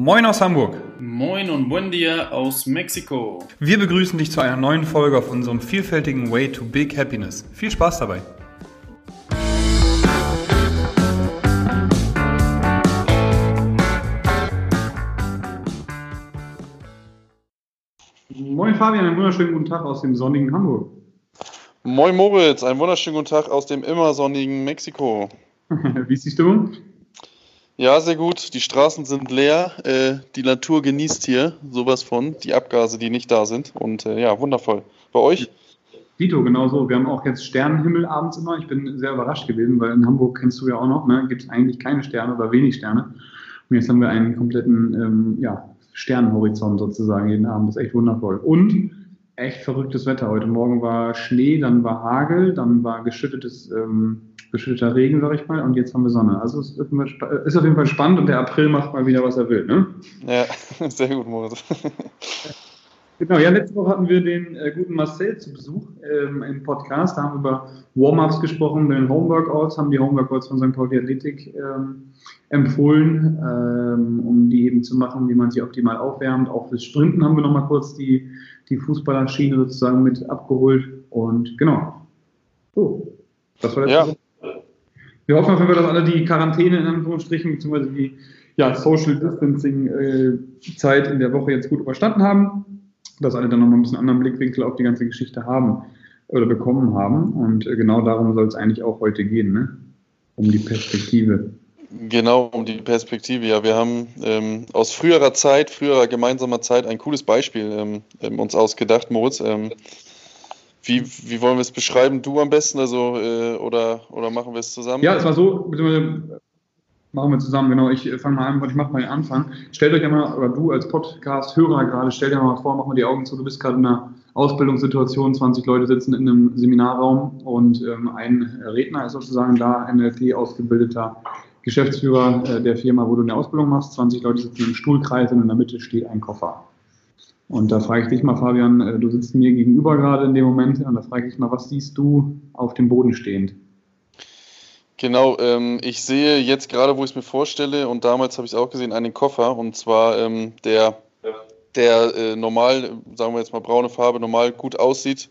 Moin aus Hamburg. Moin und buen dia aus Mexiko. Wir begrüßen dich zu einer neuen Folge auf unserem vielfältigen Way to Big Happiness. Viel Spaß dabei. Moin Fabian, einen wunderschönen guten Tag aus dem sonnigen Hamburg. Moin Moritz, einen wunderschönen guten Tag aus dem immer sonnigen Mexiko. Wie ist die Stimmung? Ja, sehr gut. Die Straßen sind leer. Äh, die Natur genießt hier sowas von. Die Abgase, die nicht da sind. Und äh, ja, wundervoll. Bei euch? Dito, genau so. Wir haben auch jetzt Sternenhimmel abends immer. Ich bin sehr überrascht gewesen, weil in Hamburg kennst du ja auch noch, ne, gibt es eigentlich keine Sterne oder wenig Sterne. Und jetzt haben wir einen kompletten ähm, ja, Sternenhorizont sozusagen jeden Abend. Das ist echt wundervoll. Und echt verrücktes Wetter. Heute Morgen war Schnee, dann war Hagel, dann war geschüttetes, ähm, geschütteter Regen, sag ich mal, und jetzt haben wir Sonne. Also es ist, ist auf jeden Fall spannend und der April macht mal wieder, was er will, ne? Ja, sehr gut, Moritz. Genau, ja, letzte Woche hatten wir den äh, guten Marcel zu Besuch ähm, im Podcast. Da haben wir über Warm-Ups gesprochen, den Homeworkouts, haben die Homeworkouts von St. Pauli Athletik ähm, empfohlen, ähm, um die eben zu machen, wie man sie optimal aufwärmt. Auch fürs Sprinten haben wir nochmal kurz die, die Fußballerschiene sozusagen mit abgeholt. Und genau. So, das war letzte ja. Wir hoffen auf jeden Fall, dass alle die Quarantäne in Anführungsstrichen, beziehungsweise die ja, Social Distancing äh, Zeit in der Woche jetzt gut überstanden haben dass alle dann nochmal ein bisschen anderen Blickwinkel auf die ganze Geschichte haben oder bekommen haben. Und äh, genau darum soll es eigentlich auch heute gehen, ne? um die Perspektive. Genau, um die Perspektive. Ja, wir haben ähm, aus früherer Zeit, früherer gemeinsamer Zeit ein cooles Beispiel ähm, ähm uns ausgedacht, Moritz. Ähm, wie, wie wollen wir es beschreiben? Du am besten, also äh, oder, oder machen wir es zusammen? Ja, es war so, Machen wir zusammen, genau. Ich fange mal an, ich mache mal den Anfang. Stellt euch einmal, oder du als Podcast-Hörer gerade, stell dir mal vor, mach mal die Augen zu, du bist gerade in einer Ausbildungssituation, 20 Leute sitzen in einem Seminarraum und ähm, ein Redner ist sozusagen da, NLP ausgebildeter Geschäftsführer äh, der Firma, wo du eine Ausbildung machst. 20 Leute sitzen im Stuhlkreis und in der Mitte steht ein Koffer. Und da frage ich dich mal, Fabian, äh, du sitzt mir gegenüber gerade in dem Moment, und da frage ich mal, was siehst du auf dem Boden stehend? Genau, ähm, ich sehe jetzt gerade, wo ich es mir vorstelle, und damals habe ich es auch gesehen, einen Koffer, und zwar ähm, der, der äh, normal, sagen wir jetzt mal braune Farbe, normal gut aussieht,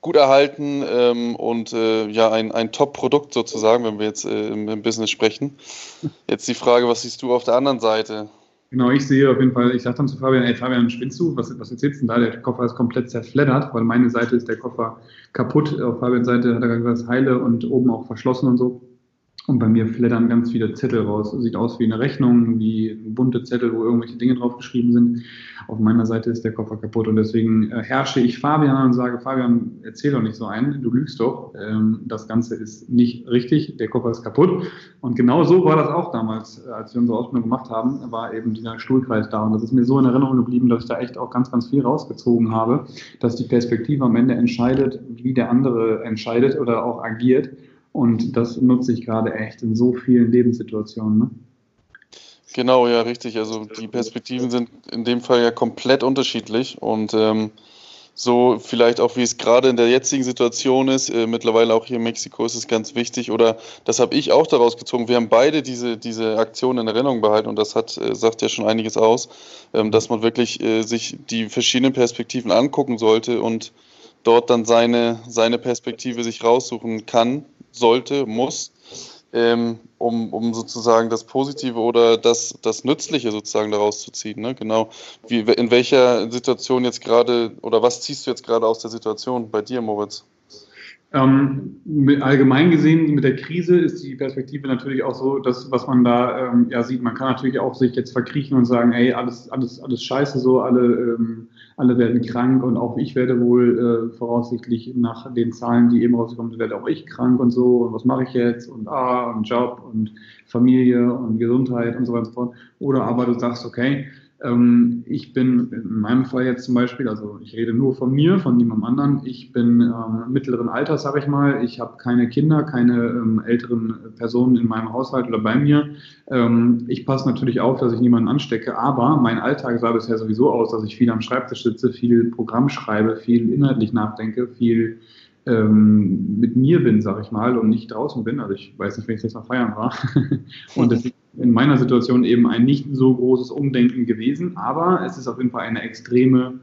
gut erhalten ähm, und äh, ja, ein, ein Top-Produkt sozusagen, wenn wir jetzt äh, im, im, Business sprechen. Jetzt die Frage, was siehst du auf der anderen Seite? Genau, ich sehe auf jeden Fall, ich sage dann zu Fabian, ey Fabian, spinnst du? Was, was erzählst du denn da? Der Koffer ist komplett zerfleddert, weil meine Seite ist der Koffer kaputt. Auf Fabians Seite hat er gesagt, heile und oben auch verschlossen und so. Und bei mir flattern ganz viele Zettel raus. Sieht aus wie eine Rechnung, wie bunte Zettel, wo irgendwelche Dinge draufgeschrieben sind. Auf meiner Seite ist der Koffer kaputt und deswegen äh, herrsche ich Fabian und sage, Fabian, erzähl doch nicht so ein, du lügst doch. Ähm, das Ganze ist nicht richtig, der Koffer ist kaputt. Und genau so war das auch damals, äh, als wir unsere Ausbildung gemacht haben, war eben dieser Stuhlkreis da. Und das ist mir so in Erinnerung geblieben, dass ich da echt auch ganz, ganz viel rausgezogen habe, dass die Perspektive am Ende entscheidet, wie der andere entscheidet oder auch agiert. Und das nutze ich gerade echt in so vielen Lebenssituationen. Ne? Genau, ja, richtig. Also die Perspektiven sind in dem Fall ja komplett unterschiedlich und ähm, so vielleicht auch, wie es gerade in der jetzigen Situation ist, äh, mittlerweile auch hier in Mexiko ist es ganz wichtig oder das habe ich auch daraus gezogen. Wir haben beide diese, diese Aktion in Erinnerung behalten und das hat, äh, sagt ja schon einiges aus, ähm, dass man wirklich äh, sich die verschiedenen Perspektiven angucken sollte und dort dann seine, seine Perspektive sich raussuchen kann sollte, muss, ähm, um, um sozusagen das Positive oder das, das Nützliche sozusagen daraus zu ziehen. Ne? Genau. Wie, in welcher Situation jetzt gerade oder was ziehst du jetzt gerade aus der Situation bei dir, Moritz? Ähm, allgemein gesehen mit der Krise ist die Perspektive natürlich auch so, dass was man da ähm, ja sieht, man kann natürlich auch sich jetzt verkriechen und sagen, ey, alles, alles, alles scheiße so, alle, ähm, alle werden krank und auch ich werde wohl äh, voraussichtlich nach den Zahlen, die eben rausgekommen sind, werde auch ich krank und so und was mache ich jetzt und ah und Job und Familie und Gesundheit und so weiter und so fort. Oder aber du sagst, okay, ähm, ich bin in meinem Fall jetzt zum Beispiel, also ich rede nur von mir, von niemandem anderen. Ich bin ähm, mittleren Alters, sage ich mal. Ich habe keine Kinder, keine ähm, älteren Personen in meinem Haushalt oder bei mir. Ähm, ich passe natürlich auf, dass ich niemanden anstecke, aber mein Alltag sah bisher sowieso aus, dass ich viel am Schreibtisch sitze, viel Programm schreibe, viel inhaltlich nachdenke, viel ähm, mit mir bin, sag ich mal, und nicht draußen bin. Also ich weiß nicht, wenn ich jetzt mal feiern war. und deswegen in meiner Situation eben ein nicht so großes Umdenken gewesen, aber es ist auf jeden Fall eine extreme,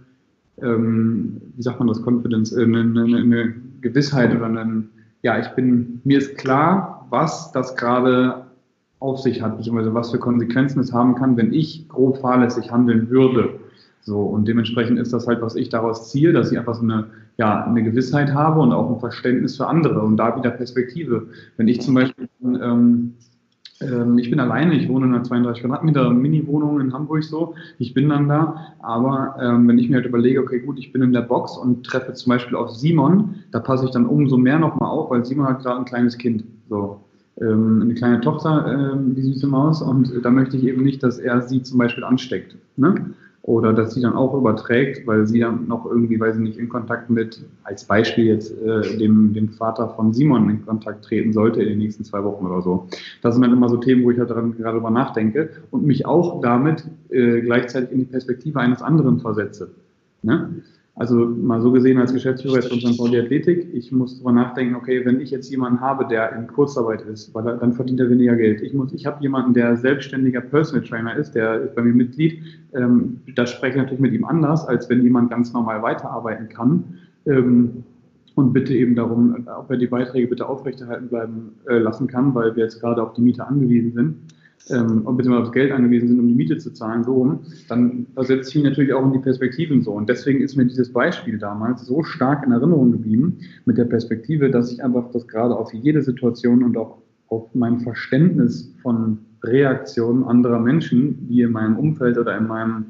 ähm, wie sagt man das, Confidence, äh, eine, eine, eine Gewissheit oder ein, ja, ich bin, mir ist klar, was das gerade auf sich hat, beziehungsweise was für Konsequenzen es haben kann, wenn ich grob fahrlässig handeln würde. So, und dementsprechend ist das halt, was ich daraus ziehe, dass ich einfach so eine, ja, eine Gewissheit habe und auch ein Verständnis für andere und da wieder Perspektive. Wenn ich zum Beispiel, ähm, ähm, ich bin alleine, ich wohne in einer 32 Quadratmeter Mini-Wohnung in Hamburg so, ich bin dann da, aber ähm, wenn ich mir halt überlege, okay, gut, ich bin in der Box und treffe zum Beispiel auf Simon, da passe ich dann umso mehr nochmal auf, weil Simon hat gerade ein kleines Kind, so. Ähm, eine kleine Tochter, ähm, die süße Maus, und da möchte ich eben nicht, dass er sie zum Beispiel ansteckt. Ne? Oder dass sie dann auch überträgt, weil sie dann noch irgendwie, weil sie nicht in Kontakt mit, als Beispiel jetzt äh, dem, dem Vater von Simon in Kontakt treten sollte in den nächsten zwei Wochen oder so. Das sind dann immer so Themen, wo ich halt daran gerade drüber nachdenke und mich auch damit äh, gleichzeitig in die Perspektive eines anderen versetze. Ne? Also mal so gesehen als Geschäftsführer jetzt von St. Pauli Athletik, ich muss darüber nachdenken, okay, wenn ich jetzt jemanden habe, der in Kurzarbeit ist, weil er, dann verdient er weniger Geld. Ich muss, ich habe jemanden, der selbstständiger Personal Trainer ist, der ist bei mir Mitglied. Ähm, da spreche ich natürlich mit ihm anders, als wenn jemand ganz normal weiterarbeiten kann. Ähm, und bitte eben darum, ob er die Beiträge bitte aufrechterhalten bleiben äh, lassen kann, weil wir jetzt gerade auf die Miete angewiesen sind ähm, beziehungsweise aufs Geld angewiesen sind, um die Miete zu zahlen, so rum, dann versetzt ich natürlich auch in die Perspektiven so. Und deswegen ist mir dieses Beispiel damals so stark in Erinnerung geblieben mit der Perspektive, dass ich einfach das gerade auf jede Situation und auch auf mein Verständnis von Reaktionen anderer Menschen, die in meinem Umfeld oder in meinem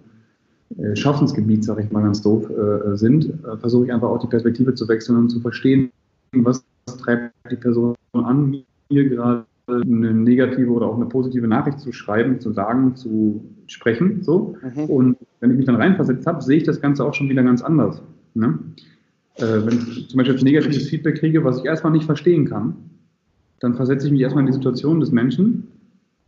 äh, Schaffensgebiet, sage ich mal ganz doof, äh, sind, äh, versuche ich einfach auch die Perspektive zu wechseln und zu verstehen, was treibt die Person an, mir gerade eine negative oder auch eine positive Nachricht zu schreiben, zu sagen, zu sprechen. So. Mhm. Und wenn ich mich dann reinversetzt habe, sehe ich das Ganze auch schon wieder ganz anders. Ne? Äh, wenn ich zum Beispiel jetzt negatives Feedback kriege, was ich erstmal nicht verstehen kann, dann versetze ich mich erstmal in die Situation des Menschen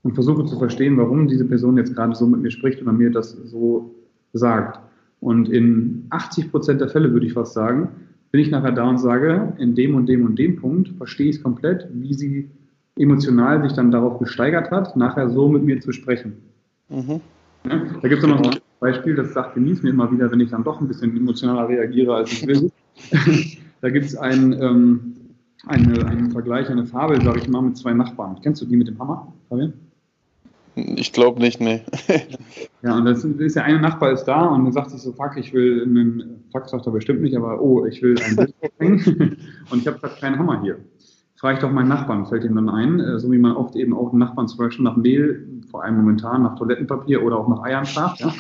und versuche zu verstehen, warum diese Person jetzt gerade so mit mir spricht oder mir das so sagt. Und in 80 Prozent der Fälle würde ich fast sagen, bin ich nachher da und sage, in dem und dem und dem Punkt verstehe ich es komplett, wie sie emotional sich dann darauf gesteigert hat, nachher so mit mir zu sprechen. Mhm. Ja, da gibt es noch ein Beispiel, das sagt Denise mir immer wieder, wenn ich dann doch ein bisschen emotionaler reagiere, als ich will. da gibt es ein, ähm, eine, einen Vergleich, eine Fabel, sage ich mal, mit zwei Nachbarn. Kennst du die mit dem Hammer, Fabian? Ich glaube nicht, nee. ja, und das ist der eine Nachbar ist da und dann sagt sich so, fuck, ich will einen, fuck sagt er bestimmt nicht, aber oh, ich will einen Bild hängen und ich habe gerade keinen Hammer hier frage ich doch meinen Nachbarn, fällt ihm dann ein, äh, so wie man oft eben auch Nachbarn zum Beispiel nach Mehl, vor allem momentan nach Toilettenpapier oder auch nach Eiern fragt. Ja?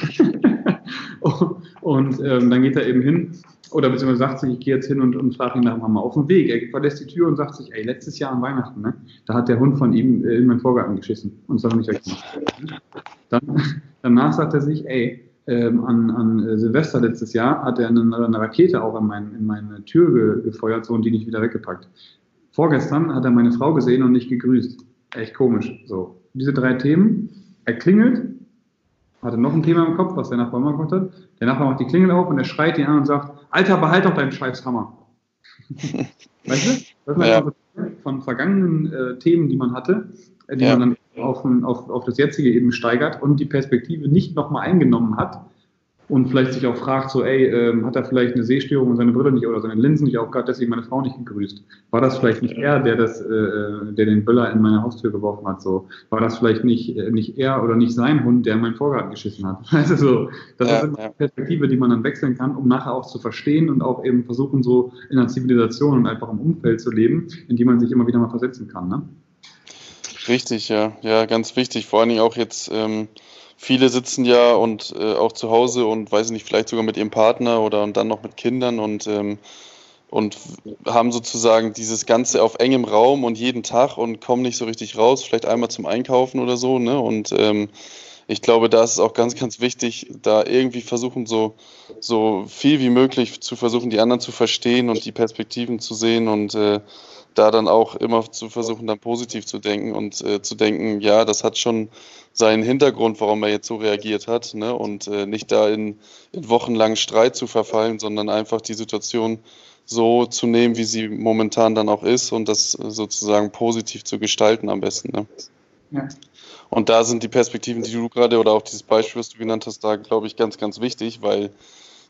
und ähm, dann geht er eben hin oder beziehungsweise sagt sich, ich gehe jetzt hin und, und frage ihn nach Mama auf dem Weg. Er verlässt die Tür und sagt sich, ey, letztes Jahr an Weihnachten, ne, da hat der Hund von ihm äh, in meinen Vorgarten geschissen und das hat er nicht weggemacht. Dann, danach sagt er sich, ey, ähm, an, an äh, Silvester letztes Jahr hat er eine, eine Rakete auch in, mein, in meine Tür ge, gefeuert so, und die nicht wieder weggepackt. Vorgestern hat er meine Frau gesehen und nicht gegrüßt. Echt komisch. So. Diese drei Themen. Er klingelt, hatte noch ein Thema im Kopf, was der Nachbar immer gemacht hat. Der Nachbar macht die Klingel auf und er schreit ihn an und sagt, Alter, behalt doch deinen scheiß Hammer. weißt du? Das sind ja. von vergangenen äh, Themen, die man hatte, äh, die ja. man dann auf, auf, auf das jetzige eben steigert und die Perspektive nicht nochmal eingenommen hat, und vielleicht sich auch fragt, so, ey, ähm, hat er vielleicht eine Sehstörung und seine Brille nicht oder seine Linsen nicht aufgehabt, deswegen meine Frau nicht gegrüßt. War das vielleicht nicht er, der das, äh, der den Böller in meine Haustür geworfen hat? So, war das vielleicht nicht äh, nicht er oder nicht sein Hund, der in meinen Vorgarten geschissen hat? Also so, das ja, ist immer eine Perspektive, die man dann wechseln kann, um nachher auch zu verstehen und auch eben versuchen, so in einer Zivilisation und einfach im Umfeld zu leben, in die man sich immer wieder mal versetzen kann. Ne? Richtig, ja, ja, ganz wichtig. Vor allen Dingen auch jetzt. Ähm viele sitzen ja und äh, auch zu Hause und weiß nicht, vielleicht sogar mit ihrem Partner oder und dann noch mit Kindern und, ähm, und haben sozusagen dieses Ganze auf engem Raum und jeden Tag und kommen nicht so richtig raus, vielleicht einmal zum Einkaufen oder so, ne? Und ähm, ich glaube, da ist es auch ganz, ganz wichtig, da irgendwie versuchen, so, so viel wie möglich zu versuchen, die anderen zu verstehen und die Perspektiven zu sehen und äh, da dann auch immer zu versuchen, dann positiv zu denken und äh, zu denken, ja, das hat schon seinen Hintergrund, warum er jetzt so reagiert hat, ne? und äh, nicht da in, in wochenlangen Streit zu verfallen, sondern einfach die Situation so zu nehmen, wie sie momentan dann auch ist und das sozusagen positiv zu gestalten am besten. Ne? Ja. Und da sind die Perspektiven, die du gerade oder auch dieses Beispiel, was du genannt hast, da glaube ich ganz, ganz wichtig, weil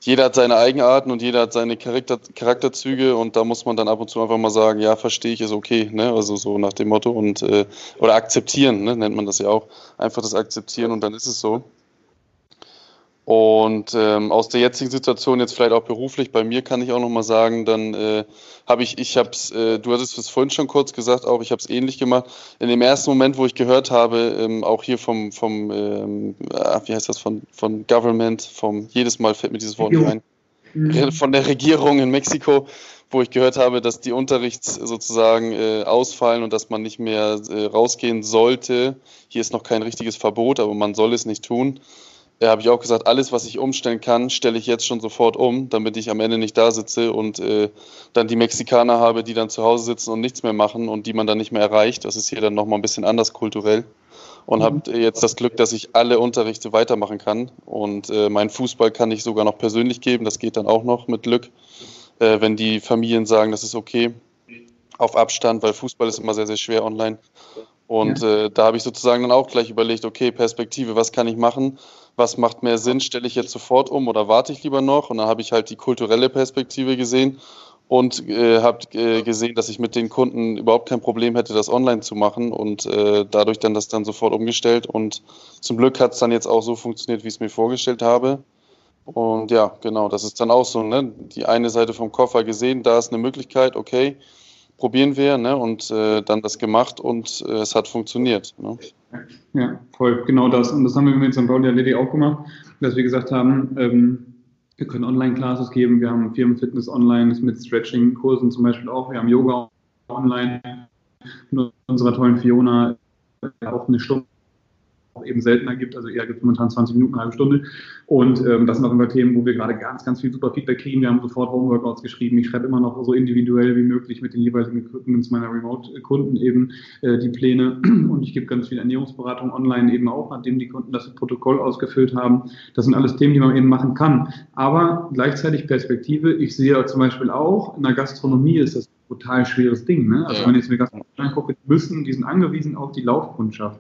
jeder hat seine Eigenarten und jeder hat seine Charakter Charakterzüge und da muss man dann ab und zu einfach mal sagen, ja, verstehe ich, ist okay, ne? Also so nach dem Motto und äh, oder akzeptieren, ne? nennt man das ja auch. Einfach das akzeptieren und dann ist es so. Und ähm, aus der jetzigen Situation, jetzt vielleicht auch beruflich, bei mir kann ich auch nochmal sagen, dann äh, habe ich, ich habe es, äh, du hattest es vorhin schon kurz gesagt, auch ich habe es ähnlich gemacht. In dem ersten Moment, wo ich gehört habe, ähm, auch hier vom, vom ähm, äh, wie heißt das, von, von Government, vom, jedes Mal fällt mir dieses Wort nicht ein, mhm. von der Regierung in Mexiko, wo ich gehört habe, dass die Unterrichts sozusagen äh, ausfallen und dass man nicht mehr äh, rausgehen sollte. Hier ist noch kein richtiges Verbot, aber man soll es nicht tun ja, habe ich auch gesagt, alles, was ich umstellen kann, stelle ich jetzt schon sofort um, damit ich am Ende nicht da sitze und äh, dann die Mexikaner habe, die dann zu Hause sitzen und nichts mehr machen und die man dann nicht mehr erreicht. Das ist hier dann nochmal ein bisschen anders kulturell. Und mhm. habe jetzt das Glück, dass ich alle Unterrichte weitermachen kann. Und äh, meinen Fußball kann ich sogar noch persönlich geben. Das geht dann auch noch mit Glück, äh, wenn die Familien sagen, das ist okay. Auf Abstand, weil Fußball ist immer sehr, sehr schwer online. Und ja. äh, da habe ich sozusagen dann auch gleich überlegt, okay, Perspektive, was kann ich machen? Was macht mehr Sinn? Stelle ich jetzt sofort um oder warte ich lieber noch? Und dann habe ich halt die kulturelle Perspektive gesehen und äh, habe äh, gesehen, dass ich mit den Kunden überhaupt kein Problem hätte, das online zu machen und äh, dadurch dann das dann sofort umgestellt. Und zum Glück hat es dann jetzt auch so funktioniert, wie ich es mir vorgestellt habe. Und ja, genau, das ist dann auch so, ne? Die eine Seite vom Koffer gesehen, da ist eine Möglichkeit, okay, probieren wir ne? und äh, dann das gemacht und äh, es hat funktioniert. Ne? Ja, voll, genau das. Und das haben wir mit St. Pauli Athletic auch gemacht, dass wir gesagt haben, ähm, wir können Online-Classes geben, wir haben Firmenfitness online mit Stretching-Kursen zum Beispiel auch, wir haben Yoga online mit unserer tollen Fiona auch eine Stunde eben seltener gibt. Also eher gibt es momentan 20 Minuten, eine halbe Stunde. Und ähm, das sind auch immer Themen, wo wir gerade ganz, ganz viel super Feedback kriegen. Wir haben sofort Homeworkouts geschrieben. Ich schreibe immer noch so individuell wie möglich mit den jeweiligen Equipments meiner Remote-Kunden eben äh, die Pläne. Und ich gebe ganz viel Ernährungsberatung online eben auch, nachdem die Kunden das Protokoll ausgefüllt haben. Das sind alles Themen, die man eben machen kann. Aber gleichzeitig Perspektive. Ich sehe zum Beispiel auch, in der Gastronomie ist das ein total schweres Ding. Ne? Also wenn ich jetzt mir Gastronomie angucke, müssen, die sind angewiesen auf die Laufkundschaft.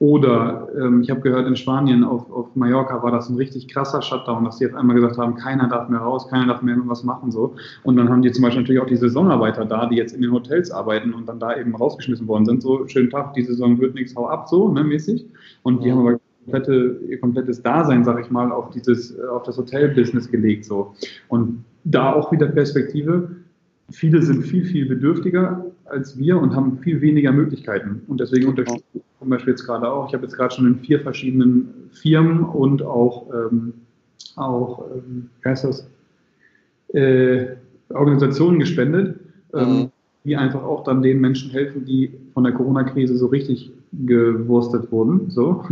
Oder ähm, ich habe gehört, in Spanien auf, auf Mallorca war das ein richtig krasser Shutdown, dass die auf einmal gesagt haben, keiner darf mehr raus, keiner darf mehr was machen. so. Und dann haben die zum Beispiel natürlich auch die Saisonarbeiter da, die jetzt in den Hotels arbeiten und dann da eben rausgeschmissen worden sind. So, schönen Tag, die Saison wird nichts, hau ab, so, ne, mäßig. Und die haben aber komplette, ihr komplettes Dasein, sag ich mal, auf dieses, auf das Hotelbusiness gelegt. so. Und da auch wieder Perspektive. Viele sind viel, viel bedürftiger als wir und haben viel weniger Möglichkeiten. Und deswegen unterstützen wir zum Beispiel jetzt gerade auch. Ich habe jetzt gerade schon in vier verschiedenen Firmen und auch, ähm, auch ähm, wie heißt das, äh, Organisationen gespendet, ähm, mhm. die einfach auch dann den Menschen helfen, die von der Corona-Krise so richtig gewurstet wurden. So.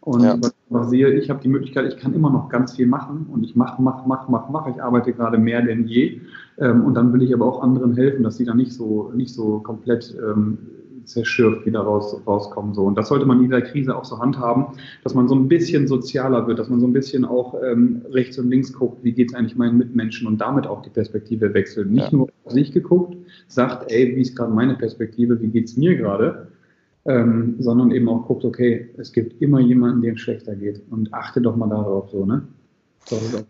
Und ja. was ich sehe, ich habe die Möglichkeit, ich kann immer noch ganz viel machen und ich mache, mache, mache, mache, mache. Ich arbeite gerade mehr denn je. Ähm, und dann will ich aber auch anderen helfen, dass sie dann nicht so, nicht so komplett ähm, zerschürft wieder raus, rauskommen. So. Und das sollte man in dieser Krise auch so handhaben, dass man so ein bisschen sozialer wird, dass man so ein bisschen auch ähm, rechts und links guckt, wie geht es eigentlich meinen Mitmenschen und damit auch die Perspektive wechselt. Nicht ja. nur auf sich geguckt, sagt, ey, wie ist gerade meine Perspektive, wie geht es mir gerade, ähm, sondern eben auch guckt, okay, es gibt immer jemanden, dem es schlechter geht und achte doch mal darauf so, ne?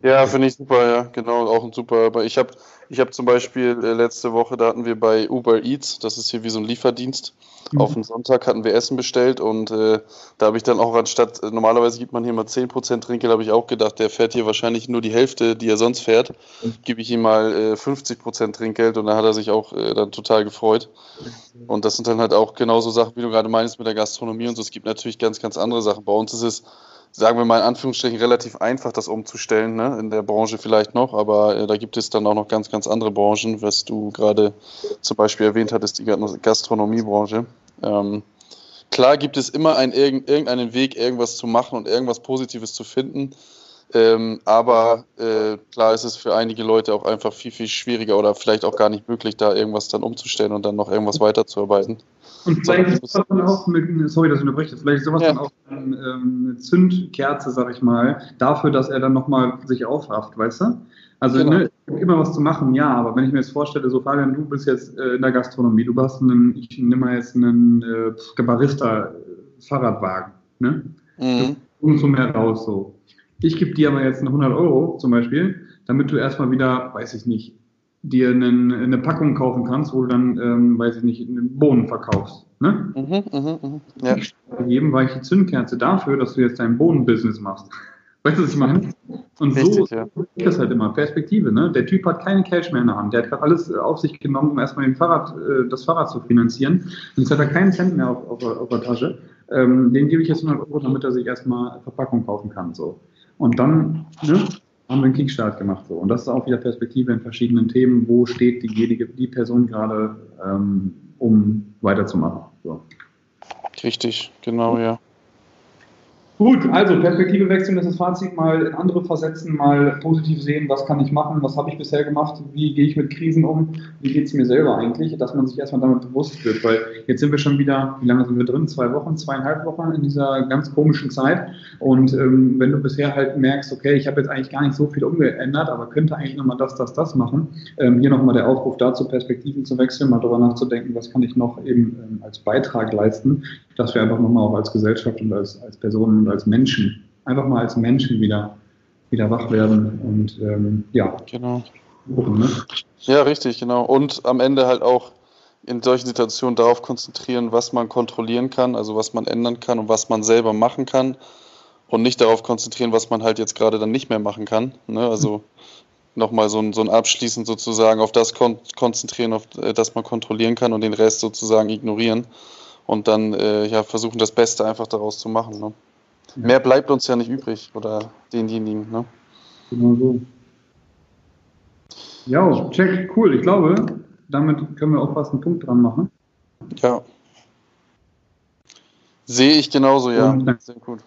Ja, finde ich super, ja, genau, auch ein super. Aber ich habe ich hab zum Beispiel äh, letzte Woche, da hatten wir bei Uber Eats, das ist hier wie so ein Lieferdienst, mhm. auf den Sonntag hatten wir Essen bestellt und äh, da habe ich dann auch anstatt, äh, normalerweise gibt man hier mal 10% Trinkgeld, habe ich auch gedacht, der fährt hier wahrscheinlich nur die Hälfte, die er sonst fährt, mhm. gebe ich ihm mal äh, 50% Trinkgeld und da hat er sich auch äh, dann total gefreut. Und das sind dann halt auch genauso Sachen, wie du gerade meinst mit der Gastronomie und so. Es gibt natürlich ganz, ganz andere Sachen. Bei uns ist es sagen wir mal in Anführungsstrichen, relativ einfach, das umzustellen, ne? in der Branche vielleicht noch, aber äh, da gibt es dann auch noch ganz, ganz andere Branchen, was du gerade zum Beispiel erwähnt hattest, die Gastronomiebranche. Ähm, klar gibt es immer einen, irgendeinen Weg, irgendwas zu machen und irgendwas Positives zu finden. Ähm, aber äh, klar ist es für einige Leute auch einfach viel, viel schwieriger oder vielleicht auch gar nicht möglich, da irgendwas dann umzustellen und dann noch irgendwas weiterzuarbeiten. Und vielleicht ist sowas dann auch mit, sorry, dass ich unterbreche, vielleicht ist sowas ja. dann auch eine, ähm, eine Zündkerze, sag ich mal, dafür, dass er dann nochmal sich aufrafft, weißt du? Also genau. ne, immer was zu machen, ja, aber wenn ich mir jetzt vorstelle, so Fabian, du bist jetzt äh, in der Gastronomie, du hast einen, ich nehme mal jetzt einen äh, Barista Fahrradwagen. Ne? Mhm. Umso mehr raus so. Ich gebe dir aber jetzt 100 Euro zum Beispiel, damit du erstmal wieder, weiß ich nicht, dir einen, eine Packung kaufen kannst, wo du dann, ähm, weiß ich nicht, einen Bohnen verkaufst. Ne? Mhm, mh, mh. Ja. Ich ich die Zündkerze dafür, dass du jetzt dein Bohnenbusiness machst. Weißt du, was ich meine? Und Richtig, so ja. ist das halt immer. Perspektive, ne? Der Typ hat keine Cash mehr in der Hand. Der hat gerade alles auf sich genommen, um erstmal den Fahrrad, äh, das Fahrrad zu finanzieren. Und jetzt hat er keinen Cent mehr auf, auf, auf der Tasche. Ähm, den gebe ich jetzt 100 Euro, damit er sich erstmal Verpackung kaufen kann. So. Und dann ne, haben wir einen Kickstart gemacht. So. Und das ist auch wieder Perspektive in verschiedenen Themen. Wo steht diejenige, die Person gerade, ähm, um weiterzumachen? So. Richtig, genau, ja. Gut, also Perspektive wechseln, das ist das Fazit, mal in andere versetzen, mal positiv sehen, was kann ich machen, was habe ich bisher gemacht, wie gehe ich mit Krisen um, wie geht es mir selber eigentlich, dass man sich erstmal damit bewusst wird, weil jetzt sind wir schon wieder, wie lange sind wir drin? Zwei Wochen, zweieinhalb Wochen in dieser ganz komischen Zeit und ähm, wenn du bisher halt merkst, okay, ich habe jetzt eigentlich gar nicht so viel umgeändert, aber könnte eigentlich nochmal das, das, das machen, ähm, hier nochmal der Aufruf dazu, Perspektiven zu wechseln, mal darüber nachzudenken, was kann ich noch eben ähm, als Beitrag leisten, dass wir einfach nochmal auch als Gesellschaft und als, als Personen als Menschen, einfach mal als Menschen wieder, wieder wach werden und ähm, ja. Genau. Gucken, ne? Ja, richtig, genau. Und am Ende halt auch in solchen Situationen darauf konzentrieren, was man kontrollieren kann, also was man ändern kann und was man selber machen kann und nicht darauf konzentrieren, was man halt jetzt gerade dann nicht mehr machen kann. Ne? Also nochmal so ein, so ein Abschließend sozusagen auf das kon konzentrieren, auf äh, das man kontrollieren kann und den Rest sozusagen ignorieren und dann äh, ja, versuchen, das Beste einfach daraus zu machen. Ne? Ja. Mehr bleibt uns ja nicht übrig oder denjenigen. Ne? Genau so. Ja, check, cool. Ich glaube, damit können wir auch fast einen Punkt dran machen. Ja. Sehe ich genauso, ja. Sehr gut.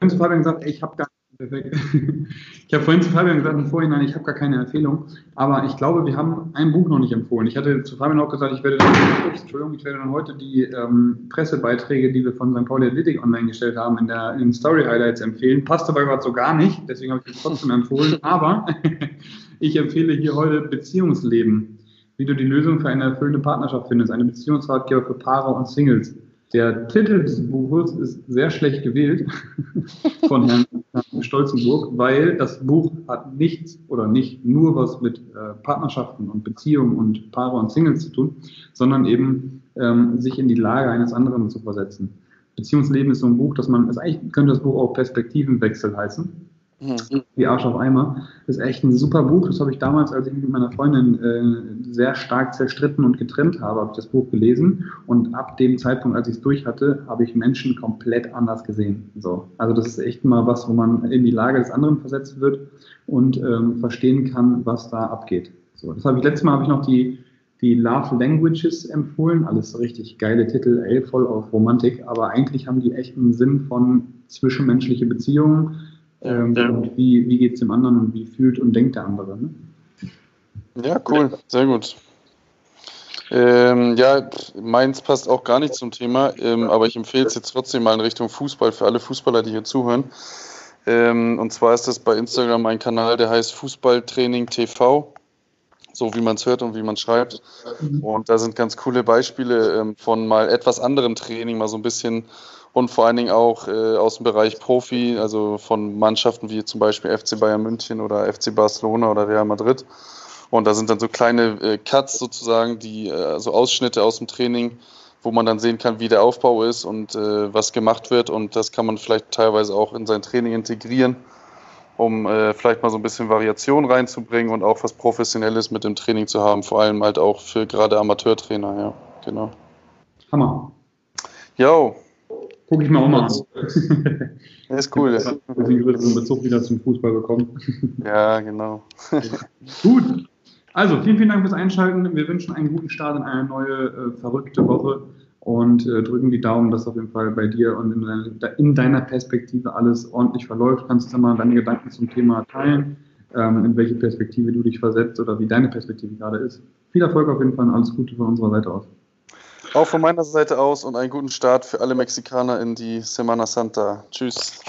Fabian gesagt, ich habe gar Perfekt. Ich habe vorhin zu Fabian gesagt im Vorhinein, ich habe gar keine Empfehlung, aber ich glaube, wir haben ein Buch noch nicht empfohlen. Ich hatte zu Fabian auch gesagt, ich werde dann, Entschuldigung, ich werde dann heute die ähm, Pressebeiträge, die wir von St. Pauli Athletic online gestellt haben, in, der, in Story Highlights empfehlen. Passt aber gerade so gar nicht, deswegen habe ich es trotzdem empfohlen. Aber ich empfehle hier heute Beziehungsleben, wie du die Lösung für eine erfüllende Partnerschaft findest, eine Beziehungsratgeber für Paare und Singles. Der Titel des Buches ist sehr schlecht gewählt von Herrn Stolzenburg, weil das Buch hat nichts oder nicht nur was mit äh, Partnerschaften und Beziehungen und Paare und Singles zu tun, sondern eben ähm, sich in die Lage eines anderen zu versetzen. Beziehungsleben ist so ein Buch, dass man, also eigentlich könnte das Buch auch Perspektivenwechsel heißen. Mhm. Wie Arsch auf Eimer. Das ist echt ein super Buch. Das habe ich damals, als ich mit meiner Freundin äh, sehr stark zerstritten und getrennt habe, habe ich das Buch gelesen. Und ab dem Zeitpunkt, als ich es durch hatte, habe ich Menschen komplett anders gesehen. So. Also das ist echt mal was, wo man in die Lage des anderen versetzt wird und ähm, verstehen kann, was da abgeht. So. Das habe ich letztes Mal habe ich noch die die Love Languages empfohlen. Alles richtig geile Titel, ey, voll auf Romantik, aber eigentlich haben die echt einen Sinn von zwischenmenschliche Beziehungen, ähm, ja. Und wie, wie geht es dem anderen und wie fühlt und denkt der andere. Ne? Ja, cool, sehr gut. Ähm, ja, meins passt auch gar nicht zum Thema, ähm, aber ich empfehle es jetzt trotzdem mal in Richtung Fußball für alle Fußballer, die hier zuhören. Ähm, und zwar ist das bei Instagram ein Kanal, der heißt Fußballtraining TV, so wie man es hört und wie man schreibt. Mhm. Und da sind ganz coole Beispiele ähm, von mal etwas anderem Training, mal so ein bisschen und vor allen Dingen auch äh, aus dem Bereich Profi, also von Mannschaften wie zum Beispiel FC Bayern München oder FC Barcelona oder Real Madrid. Und da sind dann so kleine äh, Cuts sozusagen, die äh, so Ausschnitte aus dem Training, wo man dann sehen kann, wie der Aufbau ist und äh, was gemacht wird. Und das kann man vielleicht teilweise auch in sein Training integrieren, um äh, vielleicht mal so ein bisschen Variation reinzubringen und auch was Professionelles mit dem Training zu haben, vor allem halt auch für gerade Amateurtrainer, ja, genau. Hammer. Jo, Gucke ich mir auch mal an. ist cool. Deswegen wird so Bezug wieder zum Fußball bekommen. Ja, genau. Gut. Also, vielen, vielen Dank fürs Einschalten. Wir wünschen einen guten Start in eine neue, äh, verrückte Woche und äh, drücken die Daumen, dass auf jeden Fall bei dir und in, deiner, in deiner Perspektive alles ordentlich verläuft. Kannst du mal deine Gedanken zum Thema teilen, ähm, in welche Perspektive du dich versetzt oder wie deine Perspektive gerade ist. Viel Erfolg auf jeden Fall und alles Gute von unserer Seite aus. Auch von meiner Seite aus und einen guten Start für alle Mexikaner in die Semana Santa. Tschüss.